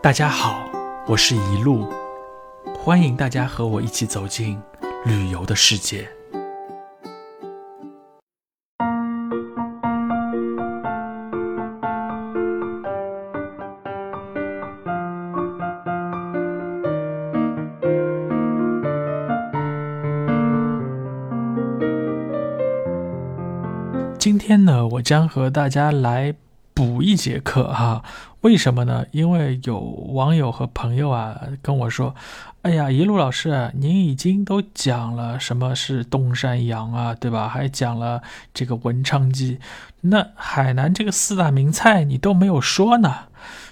大家好，我是一路，欢迎大家和我一起走进旅游的世界。今天呢，我将和大家来。补一节课哈？为什么呢？因为有网友和朋友啊跟我说：“哎呀，一路老师，您已经都讲了什么是东山羊啊，对吧？还讲了这个文昌鸡，那海南这个四大名菜你都没有说呢。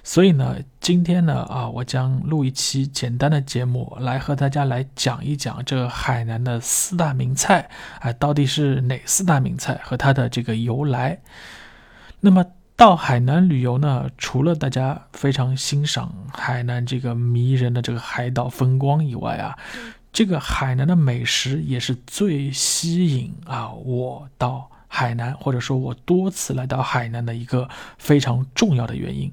所以呢，今天呢啊，我将录一期简单的节目，来和大家来讲一讲这海南的四大名菜，啊，到底是哪四大名菜和它的这个由来？那么。到海南旅游呢，除了大家非常欣赏海南这个迷人的这个海岛风光以外啊，这个海南的美食也是最吸引啊我到海南，或者说我多次来到海南的一个非常重要的原因。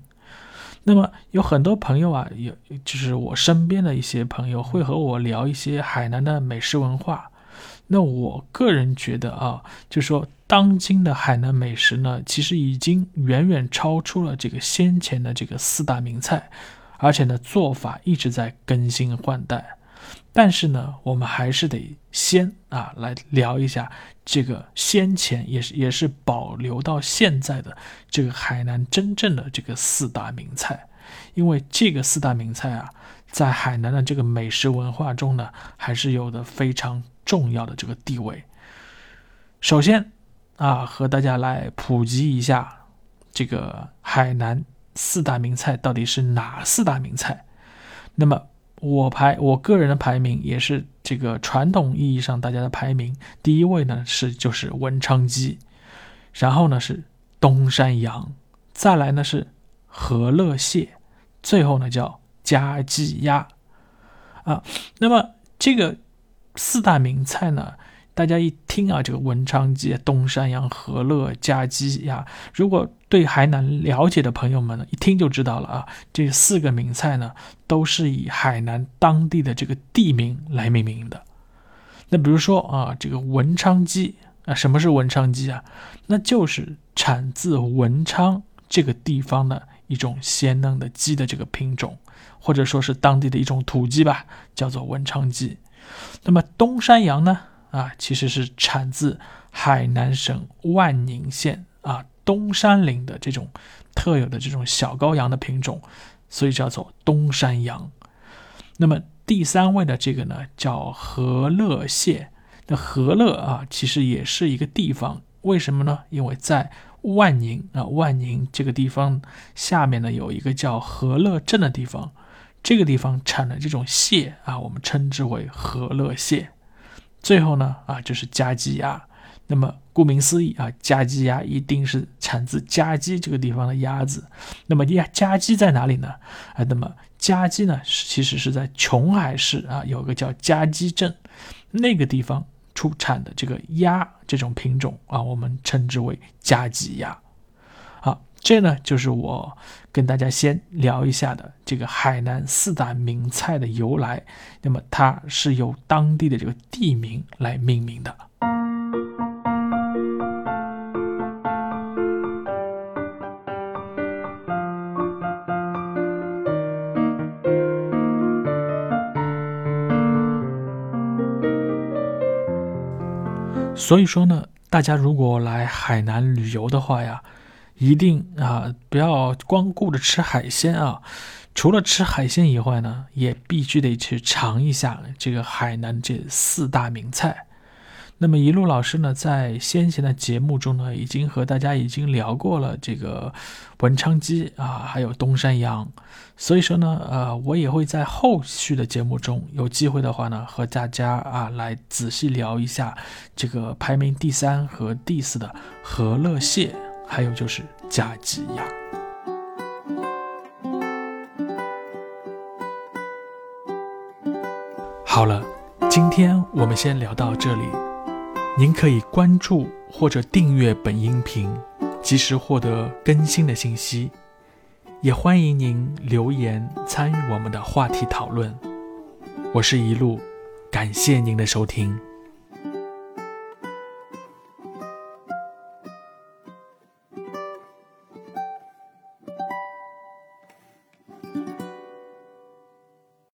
那么有很多朋友啊，有就是我身边的一些朋友会和我聊一些海南的美食文化。那我个人觉得啊，就说当今的海南美食呢，其实已经远远超出了这个先前的这个四大名菜，而且呢做法一直在更新换代。但是呢，我们还是得先啊来聊一下这个先前也是也是保留到现在的这个海南真正的这个四大名菜，因为这个四大名菜啊，在海南的这个美食文化中呢，还是有的非常。重要的这个地位。首先啊，和大家来普及一下这个海南四大名菜到底是哪四大名菜。那么我排我个人的排名也是这个传统意义上大家的排名，第一位呢是就是文昌鸡，然后呢是东山羊，再来呢是和乐蟹，最后呢叫家鸡鸭啊。那么这个。四大名菜呢，大家一听啊，这个文昌鸡、东山羊、和乐家鸡呀，如果对海南了解的朋友们呢，一听就知道了啊。这四个名菜呢，都是以海南当地的这个地名来命名的。那比如说啊，这个文昌鸡啊，什么是文昌鸡啊？那就是产自文昌这个地方的一种鲜嫩的鸡的这个品种，或者说是当地的一种土鸡吧，叫做文昌鸡。那么东山羊呢？啊，其实是产自海南省万宁县啊东山岭的这种特有的这种小羔羊的品种，所以叫做东山羊。那么第三位的这个呢，叫和乐蟹。那和乐啊，其实也是一个地方，为什么呢？因为在万宁啊，万宁这个地方下面呢，有一个叫和乐镇的地方。这个地方产的这种蟹啊，我们称之为和乐蟹。最后呢，啊，就是家鸡鸭。那么顾名思义啊，家鸡鸭一定是产自家鸡这个地方的鸭子。那么鸭家鸡在哪里呢？啊，那么家鸡呢，其实是在琼海市啊，有个叫家鸡镇，那个地方出产的这个鸭这种品种啊，我们称之为家鸡鸭。这呢，就是我跟大家先聊一下的这个海南四大名菜的由来。那么它是由当地的这个地名来命名的。所以说呢，大家如果来海南旅游的话呀。一定啊，不要光顾着吃海鲜啊！除了吃海鲜以外呢，也必须得去尝一下这个海南这四大名菜。那么一路老师呢，在先前的节目中呢，已经和大家已经聊过了这个文昌鸡啊，还有东山羊。所以说呢，呃，我也会在后续的节目中有机会的话呢，和大家啊来仔细聊一下这个排名第三和第四的和乐蟹。还有就是加鸡鸭。好了，今天我们先聊到这里。您可以关注或者订阅本音频，及时获得更新的信息。也欢迎您留言参与我们的话题讨论。我是一路，感谢您的收听。